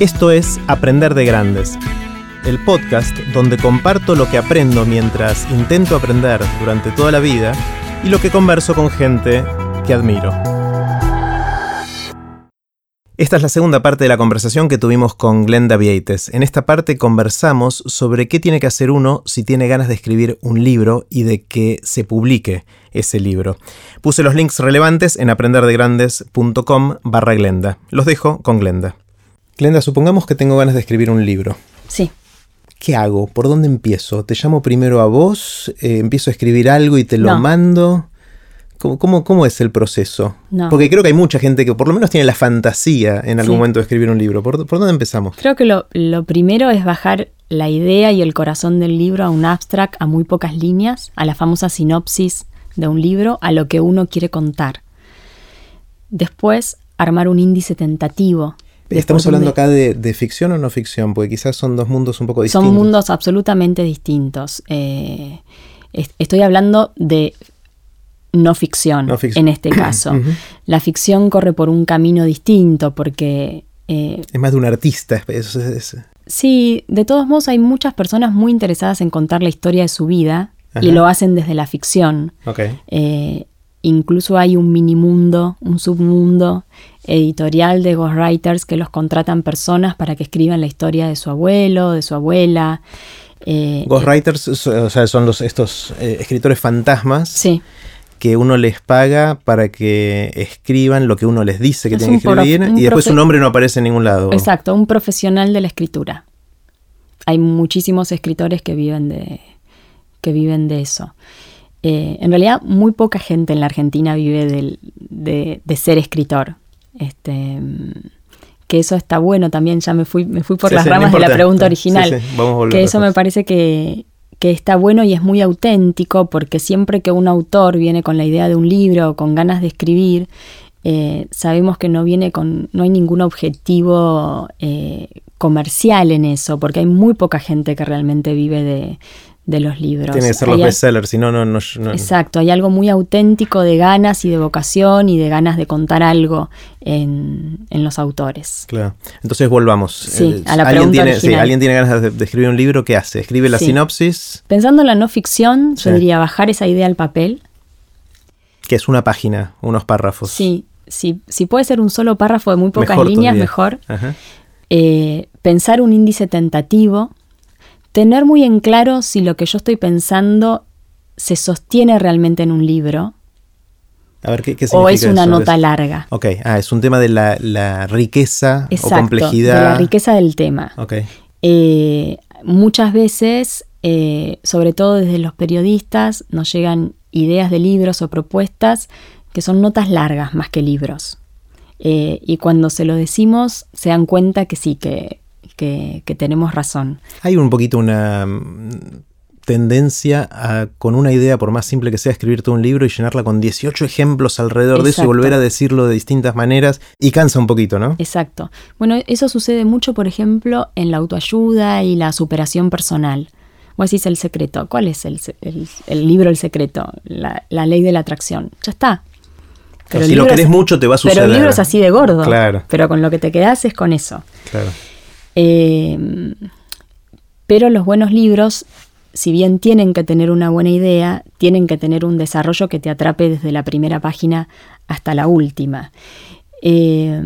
Esto es Aprender de Grandes, el podcast donde comparto lo que aprendo mientras intento aprender durante toda la vida y lo que converso con gente que admiro. Esta es la segunda parte de la conversación que tuvimos con Glenda Vieites. En esta parte conversamos sobre qué tiene que hacer uno si tiene ganas de escribir un libro y de que se publique ese libro. Puse los links relevantes en aprenderdegrandes.com barra Glenda. Los dejo con Glenda. Glenda, supongamos que tengo ganas de escribir un libro. Sí. ¿Qué hago? ¿Por dónde empiezo? ¿Te llamo primero a vos? Eh, ¿Empiezo a escribir algo y te lo No. mando? ¿Cómo, cómo, cómo es el proceso? No. Porque creo que hay mucha gente que por lo menos tiene la fantasía en algún Sí. momento de escribir un libro. ¿Por, por dónde empezamos? Creo que lo, lo primero es bajar la idea y el corazón del libro a un abstract, a muy pocas líneas, a la famosa sinopsis de un libro, a lo que uno quiere contar. Después, armar un índice tentativo. ¿Estamos hablando acá de, de ficción o no ficción? Porque quizás son dos mundos un poco distintos. Son mundos absolutamente distintos. Eh, es- estoy hablando de no ficción, No ficción. en este caso. La ficción corre por un camino distinto porque eh, Es más de un artista. es- es- es- Sí, de todos modos hay muchas personas muy interesadas en contar la historia de su vida y lo hacen desde la ficción. ok. Eh, incluso hay un mini mundo, un submundo editorial de ghostwriters que los contratan personas para que escriban la historia de su abuelo, de su abuela. Eh, Ghostwriters o sea, son los, estos eh, escritores fantasmas sí, que uno les paga para que escriban lo que uno les dice que Es tienen que escribir y después su nombre no aparece en ningún lado. exacto, un profesional de la escritura. Hay muchísimos escritores que viven de, que viven de eso. Eh, en realidad, muy poca gente en la Argentina vive del- de, de ser escritor. Este, que eso está bueno también, ya me fui, me fui por Sí, las sí, no ramas de la pregunta original. sí, vamos que eso me parece que, que está bueno y es muy auténtico, porque siempre que un autor viene con la idea de un libro o con ganas de escribir, eh, sabemos que no viene con, no hay ningún objetivo eh, comercial en eso, porque hay muy poca gente que realmente vive de, de los libros. Tiene que ser los bestsellers, si no, no, no, Exacto, hay algo muy auténtico de ganas y de vocación y de ganas de contar algo en, en los autores. Claro. Entonces volvamos. Sí, Eh, a la alguien pregunta tiene, sí, alguien tiene ganas de, de escribir un libro, ¿qué hace? Escribe la Sí. sinopsis, Pensando en la no ficción, yo diría bajar esa idea al papel. que es una página, unos párrafos. Sí, sí, si puede ser un solo párrafo de muy pocas Mejor líneas, todavía. mejor. Ajá. Eh, pensar un índice tentativo, tener muy en claro si lo que yo estoy pensando se sostiene realmente en un libro A ver, ¿qué, qué o es significa una eso? nota larga. Ok, ah, es un tema de la, la riqueza Exacto, o complejidad. de la riqueza del tema. Ok, Eh, muchas veces, eh, sobre todo desde los periodistas, nos llegan ideas de libros o propuestas que son notas largas más que libros. Eh, y cuando se lo decimos, se dan cuenta que sí, que, que- que tenemos razón. Hay un poquito una mm, tendencia a, con una idea, por más simple que sea, escribirte un libro y llenarla con 18 ejemplos alrededor de eso y volver a decirlo de distintas maneras y cansa un poquito, ¿no? Exacto. Bueno, eso sucede mucho, por ejemplo, en la autoayuda y la superación personal. Vos decís el secreto. ¿Cuál es el, el- el libro El secreto? La, la ley de la atracción. Ya está. si el lo querés es- mucho, te va a Pero suceder. el libro es así de gordo. Claro. Pero con lo que te quedás es con eso. Claro. Eh, pero los buenos libros, si bien tienen que tener una buena idea, tienen que tener un desarrollo que te atrape desde la primera página hasta la última. Eh,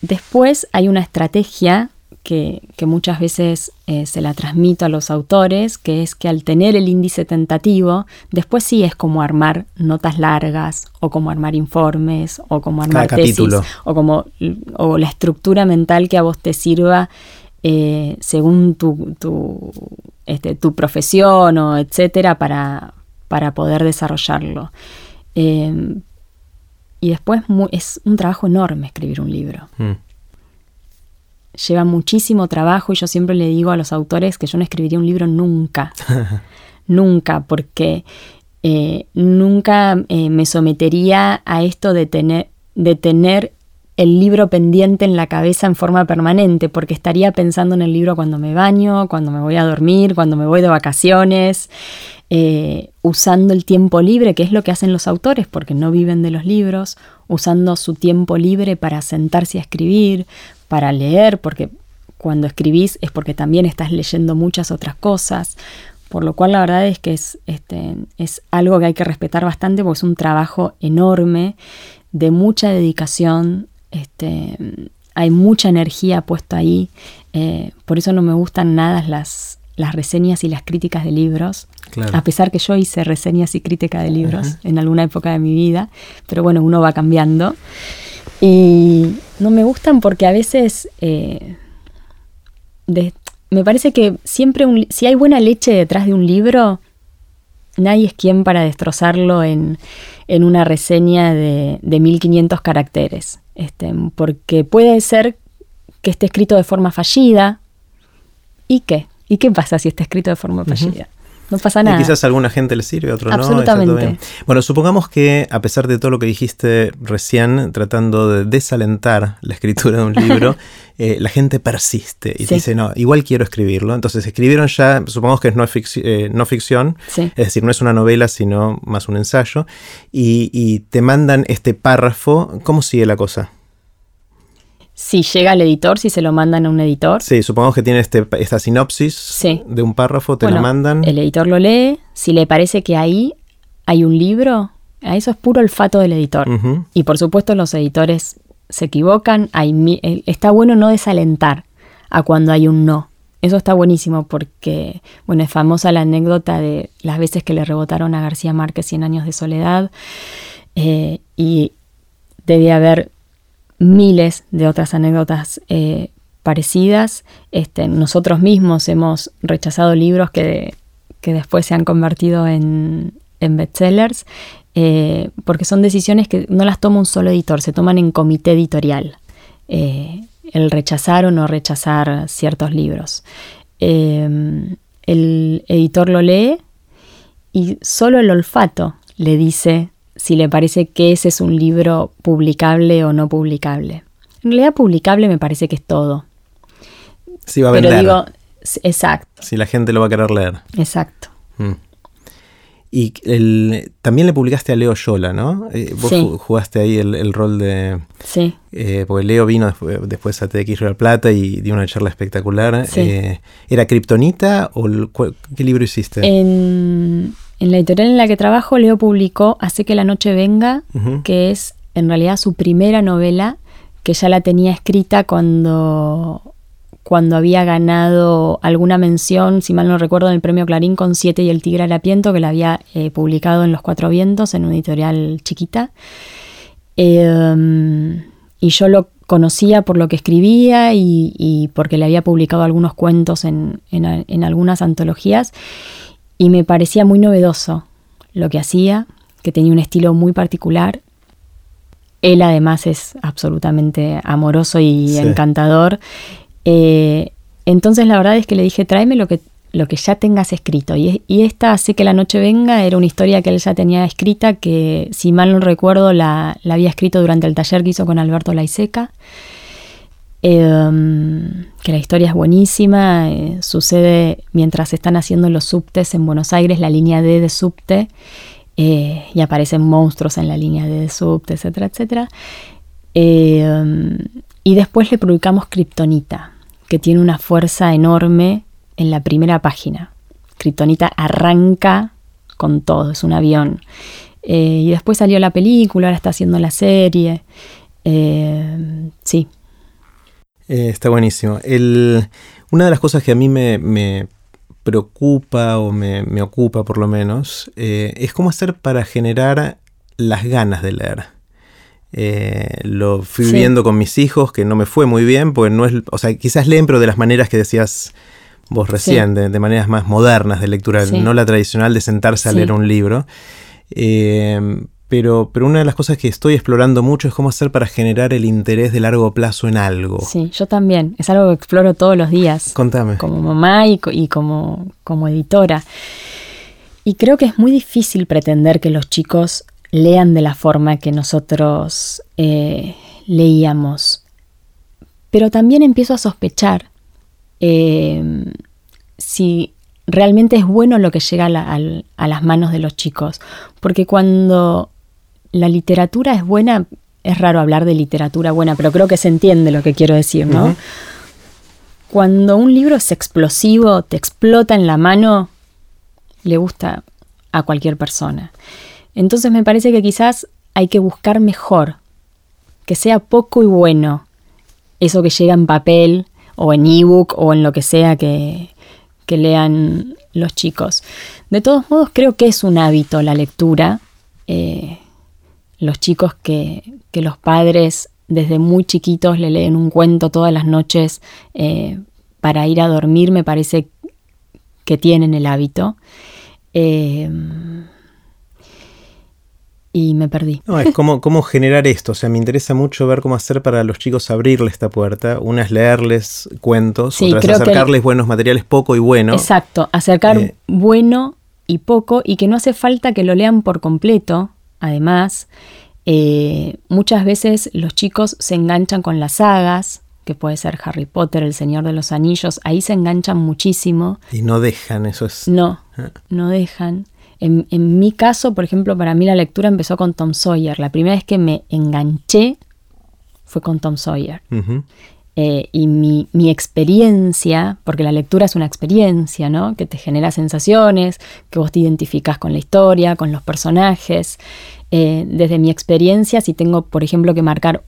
después hay una estrategia que, que muchas veces eh, se la transmito a los autores, que es que al tener el índice tentativo, después sí es como armar notas largas, o como armar informes, o como armar Cada tesis, capítulo. o como o la estructura mental que a vos te sirva eh, según tu, tu, este, tu profesión o etcétera para, para poder desarrollarlo. Eh, y después es un trabajo enorme escribir un libro. Mm. Lleva muchísimo trabajo y yo siempre le digo a los autores que yo no escribiría un libro nunca. nunca, porque eh, nunca eh, me sometería a esto de tener, de tener el libro pendiente en la cabeza en forma permanente, porque estaría pensando en el libro cuando me baño, cuando me voy a dormir, cuando me voy de vacaciones, eh, usando el tiempo libre, que es lo que hacen los autores, porque no viven de los libros, usando su tiempo libre para sentarse a escribir, para leer, porque cuando escribís es porque también estás leyendo muchas otras cosas, por lo cual la verdad es que es, este, es algo que hay que respetar bastante porque es un trabajo enorme, de mucha dedicación, este, hay mucha energía puesta ahí, eh, por eso no me gustan nada las, las reseñas y las críticas de libros, a pesar que yo hice reseñas y críticas de libros en alguna época de mi vida, pero bueno, uno va cambiando. Y no me gustan porque a veces eh, me parece que siempre si hay buena leche detrás de un libro, nadie es quien para destrozarlo en, una reseña de, de 1500 caracteres. Este, porque puede ser que esté escrito de forma fallida. ¿Y qué? ¿Y qué pasa si está escrito de forma fallida? No pasa nada. Y quizás a alguna gente le sirve, a otro no. Absolutamente. Bueno, supongamos que a pesar de todo lo que dijiste recién, tratando de desalentar la escritura de un libro, eh, la gente persiste y dice, no, igual quiero escribirlo. Entonces escribieron ya, supongamos que es no, eh, no ficción, es decir, no es una novela, sino más un ensayo, y te mandan este párrafo. ¿Cómo sigue la cosa? Si llega al editor, si se lo mandan a un editor. Sí, supongamos que tiene este, esta sinopsis de un párrafo, te lo mandan. El editor lo lee, si le parece que ahí hay un libro, a eso es puro olfato del editor. Y por supuesto los editores se equivocan, hay, eh, está bueno no desalentar a cuando hay un no. Eso está buenísimo porque, bueno, es famosa la anécdota de las veces que le rebotaron a García Márquez 100 años de soledad eh, y debe haber miles de otras anécdotas eh, parecidas. Este, nosotros mismos hemos rechazado libros que, después se han convertido en, bestsellers, eh, porque son decisiones que no las toma un solo editor, se toman en comité editorial. Eh, el rechazar o no rechazar ciertos libros. el editor lo lee y solo el olfato le dice si le parece que ese es un libro publicable o no publicable. En realidad publicable me parece que es todo. Si va a vender. Pero digo, exacto. Si la gente lo va a querer leer. Exacto. Mm. Y también le publicaste a Leo Yola, ¿no? Eh, vos jugaste ahí el, rol de... Sí. Eh, porque Leo vino después, a TX Real Plata y dio una charla espectacular. Eh, ¿Era Kryptonita o qué libro hiciste? En, en la editorial en la que trabajo, Leo publicó Hace que la noche venga, que es en realidad su primera novela, que ya la tenía escrita cuando, cuando había ganado alguna mención, si mal no recuerdo, en el premio Clarín con Siete y el Tigre Alapiento, que la había eh, publicado en Los Cuatro Vientos, en una editorial chiquita. Em, y yo lo conocía por lo que escribía y, porque le había publicado algunos cuentos en, en algunas antologías y me parecía muy novedoso lo que hacía, que tenía un estilo muy particular. Él además es absolutamente amoroso y encantador. Eh, entonces la verdad es que le dije, tráeme lo que, lo que ya tengas escrito. Y, esta, Hace que la noche venga, era una historia que él ya tenía escrita, que si mal no recuerdo la, la había escrito durante el taller que hizo con Alberto Laiseca. Em, que la historia es buenísima, eh, sucede mientras están haciendo los subtes en Buenos Aires, la línea D de subte, eh, y aparecen monstruos en la línea D de subte, etcétera, etcétera. Em, y después le publicamos Kryptonita, que tiene una fuerza enorme en la primera página. Kryptonita arranca con todo, es un avión. Eh, y después salió la película, ahora está haciendo la serie. Em, sí, eh, está buenísimo. una de las cosas que a mí me, preocupa o me, ocupa por lo menos eh, es cómo hacer para generar las ganas de leer. Eh, lo fui viendo con mis hijos que no me fue muy bien, porque no es, o sea, quizás leen, pero de las maneras que decías vos recién, de, maneras más modernas de lectura, no la tradicional de sentarse a leer un libro. Pero, pero una de las cosas que estoy explorando mucho es cómo hacer para generar el interés de largo plazo en algo. Sí, yo también. Es algo que exploro todos los días. Contame. Como mamá y, como, como editora. Y creo que es muy difícil pretender que los chicos lean de la forma que nosotros eh, leíamos. Pero también empiezo a sospechar eh, si realmente es bueno lo que llega a las manos de los chicos. Porque cuando la literatura es buena, es raro hablar de literatura buena, pero creo que se entiende lo que quiero decir, ¿no? Cuando un libro es explosivo, te explota en la mano, le gusta a cualquier persona. Entonces me parece que quizás hay que buscar mejor, que sea poco y bueno, eso que llega en papel o en ebook o en lo que sea que, lean los chicos. De todos modos, creo que es un hábito la lectura. Eh, los chicos que, los padres desde muy chiquitos le leen un cuento todas las noches eh, para ir a dormir, me parece que tienen el hábito. Eh, y me perdí. No, es como, cómo generar esto. O sea, me interesa mucho ver cómo hacer para los chicos abrirle esta puerta. Una es leerles cuentos, otra es acercarles buenos materiales, poco y bueno. Exacto, acercar eh, bueno y poco y que no hace falta que lo lean por completo. Además, eh, muchas veces los chicos se enganchan con las sagas, que puede ser Harry Potter, El Señor de los Anillos, ahí se enganchan muchísimo. Y no dejan, eso es... No, ah. no dejan. En, mi caso, por ejemplo, para mí la lectura empezó con Tom Sawyer. La primera vez que me enganché fue con Tom Sawyer. Eh, y mi, experiencia, porque la lectura es una experiencia, ¿no? Que te genera sensaciones, que vos te identificás con la historia, con los personajes. Eh, desde mi experiencia, si tengo, por ejemplo, que marcar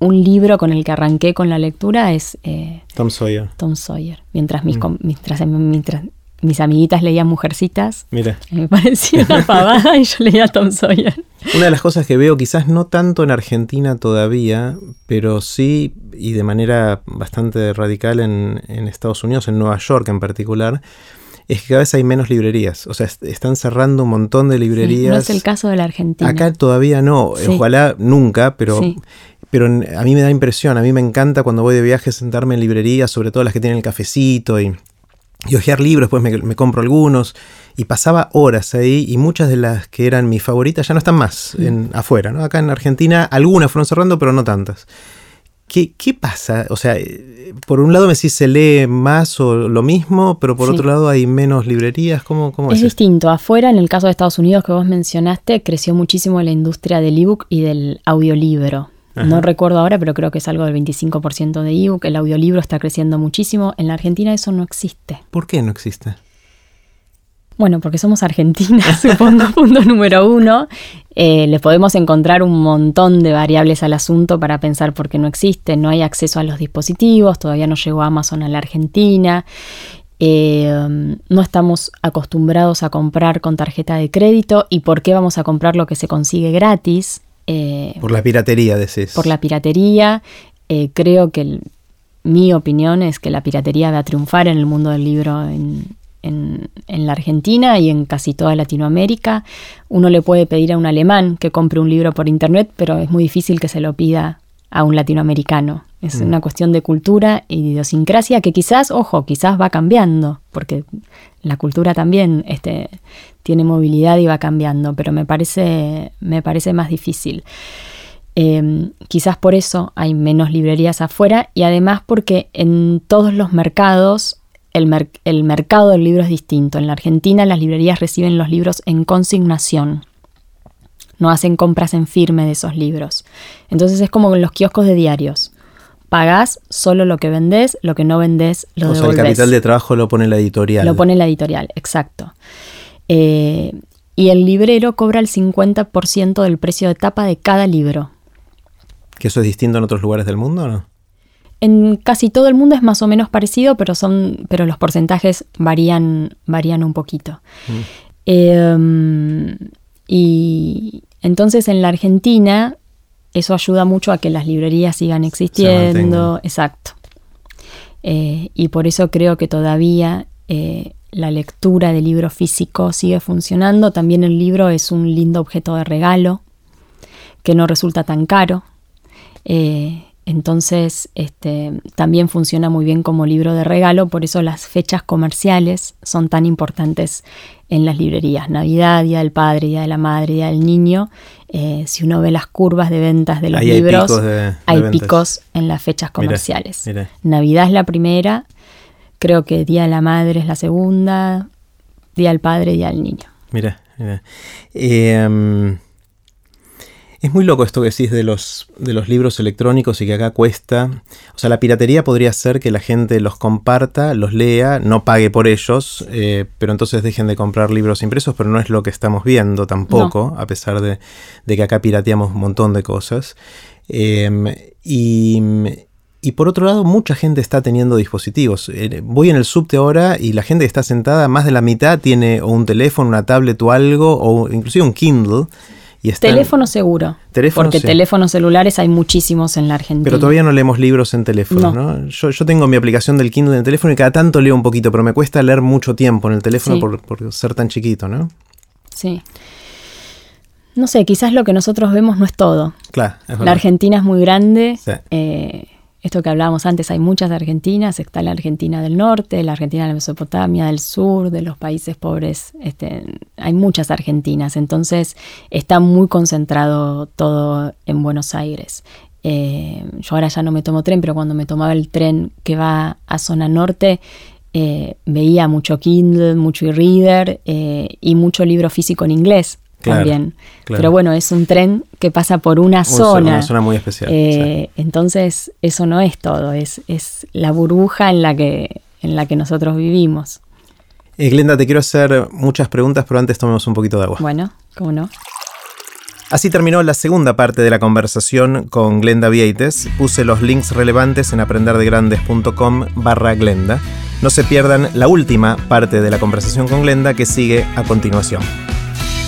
un libro con el que arranqué con la lectura, es eh, Tom Sawyer. Tom Sawyer. Mientras mis, mm. mientras, mientras mis amiguitas leían Mujercitas. Mira. Me parecía una pavada y yo leía Tom Sawyer. Una de las cosas que veo, quizás no tanto en Argentina todavía, pero sí, y de manera bastante radical en, Estados Unidos, en Nueva York en particular, es que cada vez hay menos librerías. O sea, están cerrando un montón de librerías. no es el caso de la Argentina. Acá todavía no, ojalá nunca, pero, pero a mí me da impresión, a mí me encanta cuando voy de viaje sentarme en librerías, sobre todo las que tienen el cafecito y y hojear libros, después me, compro algunos, y pasaba horas ahí, y muchas de las que eran mis favoritas ya no están más en, afuera, ¿no? Acá en Argentina algunas fueron cerrando, pero no tantas. ¿Qué, ¿Qué, pasa? O sea, eh, por un lado me decís se lee más o lo mismo, pero por otro lado hay menos librerías. ¿Cómo, cómo es? Es distinto. Afuera, en el caso de Estados Unidos que vos mencionaste, creció muchísimo la industria del ebook y del audiolibro. No recuerdo ahora, pero creo que es algo del 25% de ebook. El audiolibro está creciendo muchísimo. En la Argentina eso no existe. ¿Por qué no existe? Bueno, porque somos argentinas, supongo, punto número uno. Eh, le podemos encontrar un montón de variables al asunto para pensar por qué no existe. No hay acceso a los dispositivos, todavía no llegó Amazon a la Argentina. Eh, no estamos acostumbrados a comprar con tarjeta de crédito. ¿Y por qué vamos a comprar lo que se consigue gratis? Eh, por la piratería, decís. Por la piratería. Eh, creo que mi opinión es que la piratería va a triunfar en el mundo del libro en, la Argentina y en casi toda Latinoamérica. Uno le puede pedir a un alemán que compre un libro por internet, pero es muy difícil que se lo pida a un latinoamericano. Es mm. una cuestión de cultura y de idiosincrasia que quizás, ojo, quizás va cambiando, porque la cultura también este, tiene movilidad y va cambiando, pero me parece, me parece más difícil. Em, quizás por eso hay menos librerías afuera y además porque en todos los mercados el, el, mercado del libro es distinto. En la Argentina las librerías reciben los libros en consignación. No hacen compras en firme de esos libros. Entonces es como en los kioscos de diarios. Pagás solo lo que vendés, lo que no vendés lo o Sea, el capital de trabajo lo pone la editorial. Lo pone la editorial, exacto. Eh, y el librero cobra el 50% del precio de tapa de cada libro. ¿Que eso es distinto en otros lugares del mundo o no? En casi todo el mundo es más o menos parecido, pero, son, pero los porcentajes varían, varían un poquito. Mm. Em, y entonces en la Argentina eso ayuda mucho a que las librerías sigan existiendo. Exacto. Eh, y por eso creo que todavía eh, la lectura del libro físico sigue funcionando. También el libro es un lindo objeto de regalo que no resulta tan caro. Eh, entonces, este, también funciona muy bien como libro de regalo, por eso las fechas comerciales son tan importantes en las librerías. Navidad, Día del Padre, Día de la Madre, Día del Niño. Eh, si uno ve las curvas de ventas de los libros, hay, picos, en las fechas comerciales. Navidad es la primera, Creo que Día de la Madre es la segunda, Día del Padre, Día del Niño. Mira, mira. Em, Es muy loco esto que decís de los, de los libros electrónicos y que acá cuesta. O sea, la piratería podría ser que la gente los comparta, los lea, no pague por ellos, eh, pero entonces dejen de comprar libros impresos, pero no es lo que estamos viendo tampoco, a pesar de, que acá pirateamos un montón de cosas. Em, y, y, por otro lado, mucha gente está teniendo dispositivos. Eh, voy en el subte ahora y la gente que está sentada, más de la mitad tiene un teléfono, una tablet o algo, o inclusive un Kindle teléfono seguro. porque teléfonos celulares hay muchísimos en la Argentina. Pero todavía no leemos libros en teléfono, ¿no? Yo, tengo mi aplicación del Kindle en el teléfono y cada tanto leo un poquito, pero me cuesta leer mucho tiempo en el teléfono por, ser tan chiquito, ¿no? Sí. No sé, quizás lo que nosotros vemos no es todo. Claro. la Argentina es muy grande. Eh, esto que hablábamos antes, hay muchas Argentinas, está la Argentina del norte, la Argentina de la Mesopotamia, del sur, de los países pobres, este, hay muchas Argentinas, entonces está muy concentrado todo en Buenos Aires. Eh, yo ahora ya no me tomo tren, pero cuando me tomaba el tren que va a zona norte, eh, veía mucho Kindle, mucho e-reader eh, y mucho libro físico en inglés también. Pero bueno, es un tren que pasa por una zona. Una zona muy especial. Eh, entonces, eso no es todo, es, es la burbuja en la que, en la que nosotros vivimos. Eh, Glenda, te quiero hacer muchas preguntas, pero antes tomemos un poquito de agua. Bueno, ¿cómo no? Así terminó la segunda parte de la conversación con Glenda Vieites. Puse los links relevantes en aprenderdegrandes.com barra Glenda. No se pierdan la última parte de la conversación con Glenda que sigue a continuación.